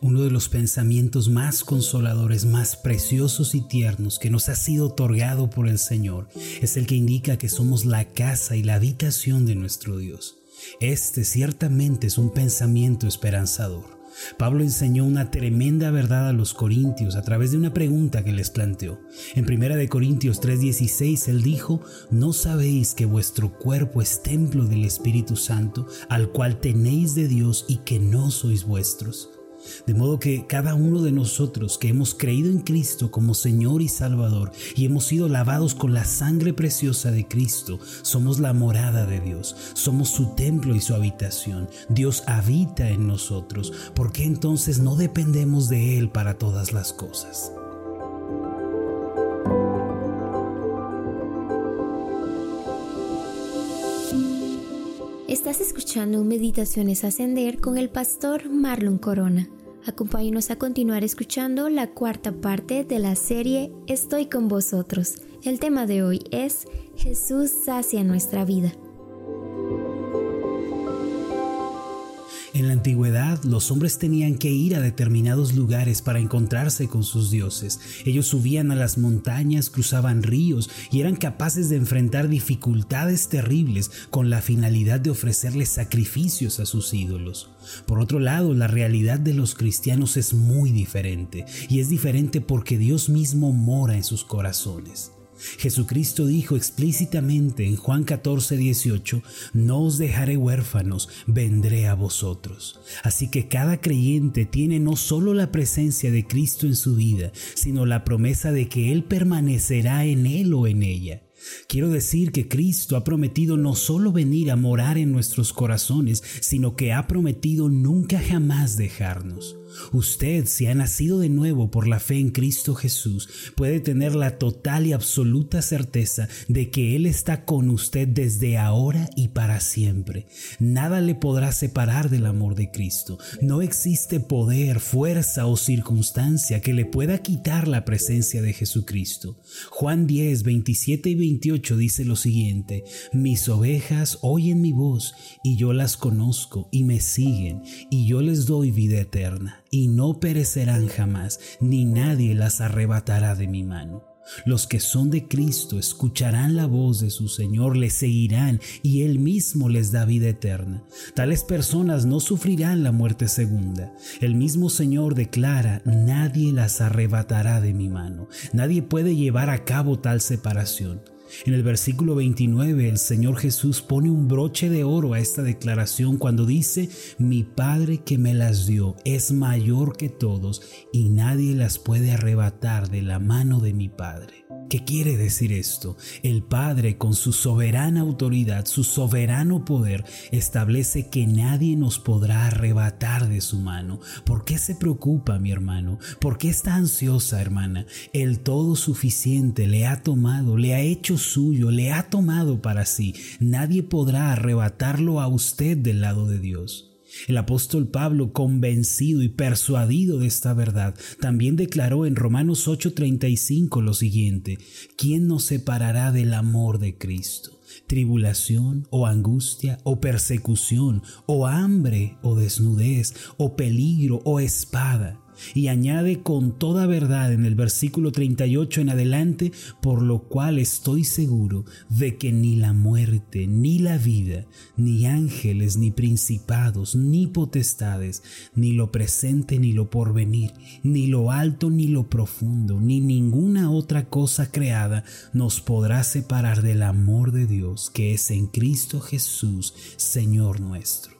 Uno de los pensamientos más consoladores, más preciosos y tiernos que nos ha sido otorgado por el Señor es el que indica que somos la casa y la habitación de nuestro Dios. Este ciertamente es un pensamiento esperanzador. Pablo enseñó una tremenda verdad a los corintios a través de una pregunta que les planteó. En 1 Corintios 3:16 él dijo, ¿no sabéis que vuestro cuerpo es templo del Espíritu Santo, al cual tenéis de Dios y que no sois vuestros? De modo que cada uno de nosotros que hemos creído en Cristo como Señor y Salvador y hemos sido lavados con la sangre preciosa de Cristo, somos la morada de Dios, somos su templo y su habitación. Dios habita en nosotros. ¿Por qué entonces no dependemos de Él para todas las cosas? Estás escuchando Meditaciones Ascender con el pastor Marlon Corona. Acompáñenos a continuar escuchando la cuarta parte de la serie Estoy con vosotros. El tema de hoy es Jesús sacia nuestra vida. Antigüedad los hombres tenían que ir a determinados lugares para encontrarse con sus dioses. Ellos subían a las montañas, cruzaban ríos y eran capaces de enfrentar dificultades terribles con la finalidad de ofrecerles sacrificios a sus ídolos. Por otro lado, la realidad de los cristianos es muy diferente y es diferente porque Dios mismo mora en sus corazones. Jesucristo dijo explícitamente en Juan 14, 18, no os dejaré huérfanos, vendré a vosotros. Así que cada creyente tiene no solo la presencia de Cristo en su vida, sino la promesa de que Él permanecerá en Él o en ella. Quiero decir que Cristo ha prometido no solo venir a morar en nuestros corazones, sino que ha prometido nunca jamás dejarnos. Usted, si ha nacido de nuevo por la fe en Cristo Jesús, puede tener la total y absoluta certeza de que Él está con usted desde ahora y para siempre. Nada le podrá separar del amor de Cristo. No existe poder, fuerza o circunstancia que le pueda quitar la presencia de Jesucristo. Juan 10, 27 y 28 dice lo siguiente, mis ovejas oyen mi voz y yo las conozco y me siguen y yo les doy vida eterna y no perecerán jamás, ni nadie las arrebatará de mi mano. Los que son de Cristo escucharán la voz de su Señor, le seguirán y Él mismo les da vida eterna. Tales personas no sufrirán la muerte segunda. El mismo Señor declara, nadie las arrebatará de mi mano. Nadie puede llevar a cabo tal separación. En el versículo 29 el Señor Jesús pone un broche de oro a esta declaración cuando dice, mi Padre que me las dio es mayor que todos y nadie las puede arrebatar de la mano de mi Padre. ¿Qué quiere decir esto? El Padre con su soberana autoridad, su soberano poder, establece que nadie nos podrá arrebatar de su mano. ¿Por qué se preocupa mi hermano? ¿Por qué está ansiosa hermana? El todo suficiente le ha tomado, le ha hecho suyo, le ha tomado para sí. Nadie podrá arrebatarlo a usted del lado de Dios. El apóstol Pablo, convencido y persuadido de esta verdad, también declaró en Romanos 8:35 lo siguiente, ¿quién nos separará del amor de Cristo? tribulación o angustia o persecución o hambre o desnudez o peligro o espada y añade con toda verdad en el versículo 38 en adelante, por lo cual estoy seguro de que ni la muerte, ni la vida, ni ángeles, ni principados, ni potestades, ni lo presente, ni lo porvenir, ni lo alto, ni lo profundo, ni ninguna otra cosa creada nos podrá separar del amor de Dios que es en Cristo Jesús, Señor nuestro.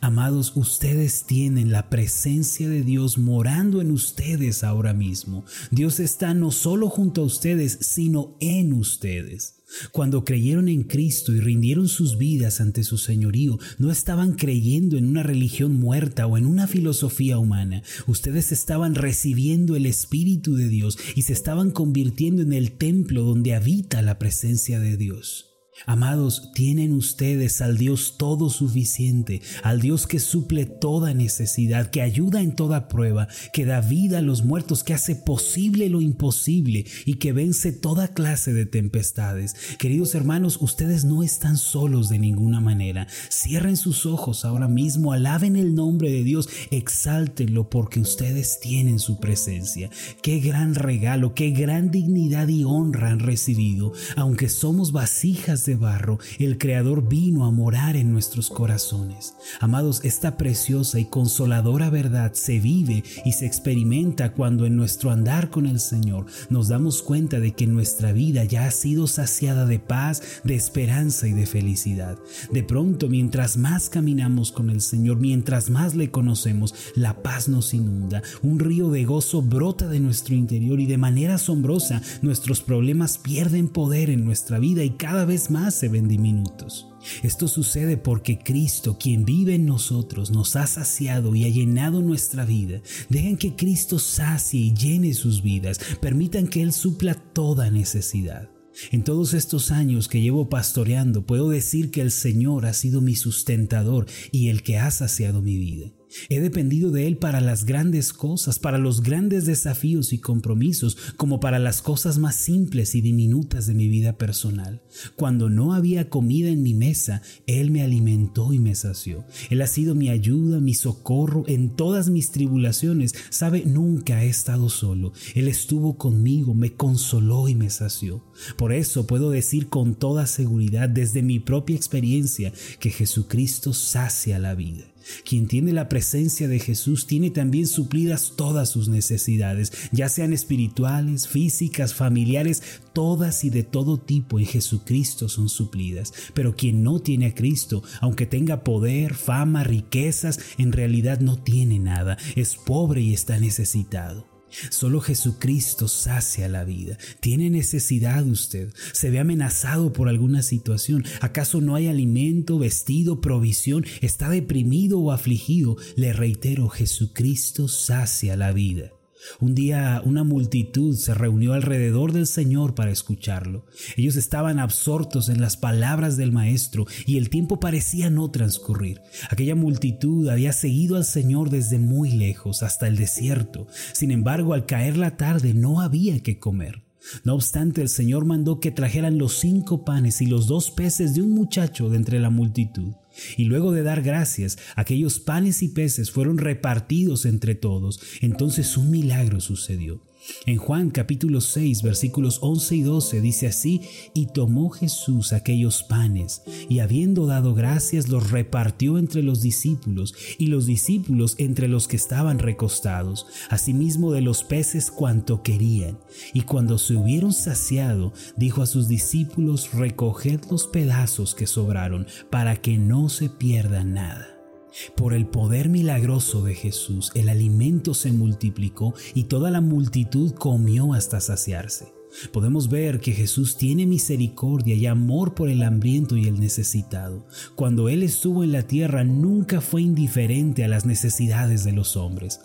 Amados, ustedes tienen la presencia de Dios morando en ustedes ahora mismo. Dios está no solo junto a ustedes, sino en ustedes. Cuando creyeron en Cristo y rindieron sus vidas ante su señorío, no estaban creyendo en una religión muerta o en una filosofía humana. Ustedes estaban recibiendo el Espíritu de Dios y se estaban convirtiendo en el templo donde habita la presencia de Dios. Amados, tienen ustedes al Dios todo suficiente, al Dios que suple toda necesidad, que ayuda en toda prueba, que da vida a los muertos, que hace posible lo imposible y que vence toda clase de tempestades. Queridos hermanos, ustedes no están solos de ninguna manera. Cierren sus ojos ahora mismo, alaben el nombre de Dios, exáltenlo porque ustedes tienen su presencia. Qué gran regalo, qué gran dignidad y honra han recibido, aunque somos vasijas de barro, el Creador vino a morar en nuestros corazones. Amados, esta preciosa y consoladora verdad se vive y se experimenta cuando en nuestro andar con el Señor nos damos cuenta de que nuestra vida ya ha sido saciada de paz, de esperanza y de felicidad. De pronto, mientras más caminamos con el Señor, mientras más le conocemos, la paz nos inunda, un río de gozo brota de nuestro interior y de manera asombrosa nuestros problemas pierden poder en nuestra vida y cada vez más se ven diminutos. Esto sucede porque Cristo, quien vive en nosotros, nos ha saciado y ha llenado nuestra vida. Dejen que Cristo sacie y llene sus vidas. Permitan que Él supla toda necesidad. En todos estos años que llevo pastoreando, puedo decir que el Señor ha sido mi sustentador y el que ha saciado mi vida. He dependido de Él para las grandes cosas, para los grandes desafíos y compromisos, como para las cosas más simples y diminutas de mi vida personal. Cuando no había comida en mi mesa, Él me alimentó y me sació. Él ha sido mi ayuda, mi socorro en todas mis tribulaciones. Sabe, nunca he estado solo. Él estuvo conmigo, me consoló y me sació. Por eso puedo decir con toda seguridad desde mi propia experiencia que Jesucristo sacia la vida. Quien tiene la presencia de Jesús tiene también suplidas todas sus necesidades, ya sean espirituales, físicas, familiares, todas y de todo tipo en Jesucristo son suplidas. Pero quien no tiene a Cristo, aunque tenga poder, fama, riquezas, en realidad no tiene nada, es pobre y está necesitado. Solo Jesucristo sacia la vida. ¿Tiene necesidad usted? ¿Se ve amenazado por alguna situación? ¿Acaso no hay alimento, vestido, provisión? ¿Está deprimido o afligido? Le reitero, Jesucristo sacia la vida. Un día una multitud se reunió alrededor del Señor para escucharlo. Ellos estaban absortos en las palabras del Maestro y el tiempo parecía no transcurrir. Aquella multitud había seguido al Señor desde muy lejos hasta el desierto. Sin embargo, al caer la tarde no había que comer. No obstante, el Señor mandó que trajeran los cinco panes y los dos peces de un muchacho de entre la multitud. Y luego de dar gracias, aquellos panes y peces fueron repartidos entre todos. Entonces un milagro sucedió. En Juan capítulo 6 versículos 11 y 12 dice así, y tomó Jesús aquellos panes, y habiendo dado gracias los repartió entre los discípulos, y los discípulos entre los que estaban recostados, asimismo de los peces cuanto querían. Y cuando se hubieron saciado, dijo a sus discípulos, recoged los pedazos que sobraron, para que no se pierda nada. Por el poder milagroso de Jesús, el alimento se multiplicó y toda la multitud comió hasta saciarse. Podemos ver que Jesús tiene misericordia y amor por el hambriento y el necesitado. Cuando Él estuvo en la tierra nunca fue indiferente a las necesidades de los hombres.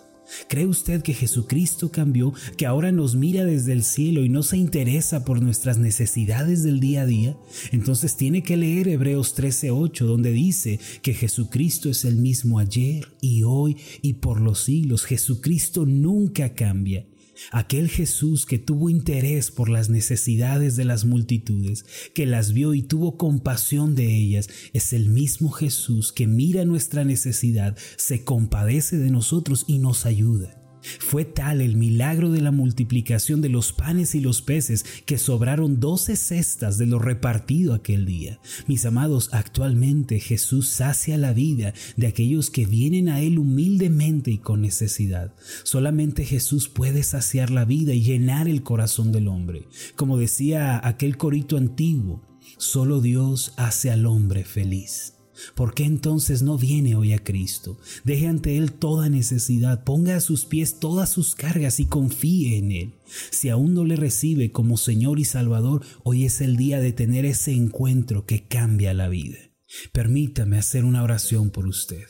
¿Cree usted que Jesucristo cambió, que ahora nos mira desde el cielo y no se interesa por nuestras necesidades del día a día? Entonces tiene que leer Hebreos 13:8, donde dice que Jesucristo es el mismo ayer y hoy y por los siglos. Jesucristo nunca cambia. Aquel Jesús que tuvo interés por las necesidades de las multitudes, que las vio y tuvo compasión de ellas, es el mismo Jesús que mira nuestra necesidad, se compadece de nosotros y nos ayuda. Fue tal el milagro de la multiplicación de los panes y los peces que sobraron doce cestas de lo repartido aquel día. Mis amados, actualmente Jesús sacia la vida de aquellos que vienen a Él humildemente y con necesidad. Solamente Jesús puede saciar la vida y llenar el corazón del hombre. Como decía aquel corito antiguo, solo Dios hace al hombre feliz. ¿Por qué entonces no viene hoy a Cristo? Deje ante Él toda necesidad, ponga a sus pies todas sus cargas y confíe en Él. Si aún no le recibe como Señor y Salvador, hoy es el día de tener ese encuentro que cambia la vida. Permítame hacer una oración por usted.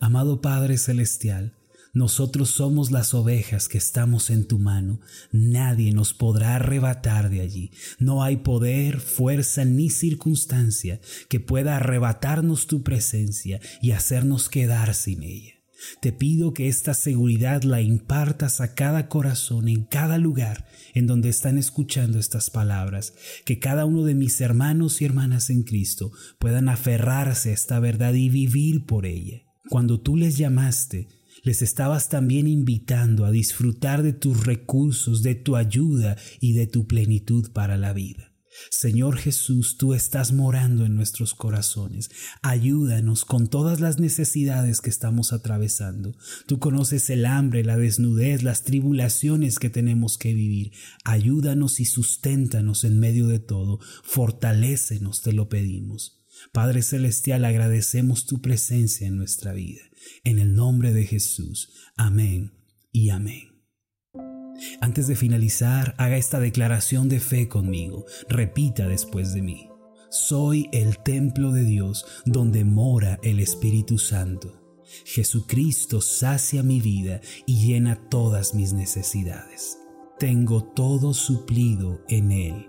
Amado Padre Celestial, Nosotros somos las ovejas que estamos en tu mano. Nadie nos podrá arrebatar de allí. No hay poder, fuerza ni circunstancia que pueda arrebatarnos tu presencia y hacernos quedar sin ella. Te pido que esta seguridad la impartas a cada corazón en cada lugar en donde están escuchando estas palabras, que cada uno de mis hermanos y hermanas en Cristo puedan aferrarse a esta verdad y vivir por ella. Cuando tú les llamaste, les estabas también invitando a disfrutar de tus recursos, de tu ayuda y de tu plenitud para la vida. Señor Jesús, tú estás morando en nuestros corazones. Ayúdanos con todas las necesidades que estamos atravesando. Tú conoces el hambre, la desnudez, las tribulaciones que tenemos que vivir. Ayúdanos y susténtanos en medio de todo. Fortalécenos, te lo pedimos. Padre Celestial, agradecemos tu presencia en nuestra vida. En el nombre de Jesús. Amén y amén. Antes de finalizar, haga esta declaración de fe conmigo. Repita después de mí. Soy el templo de Dios donde mora el Espíritu Santo. Jesucristo sacia mi vida y llena todas mis necesidades. Tengo todo suplido en Él.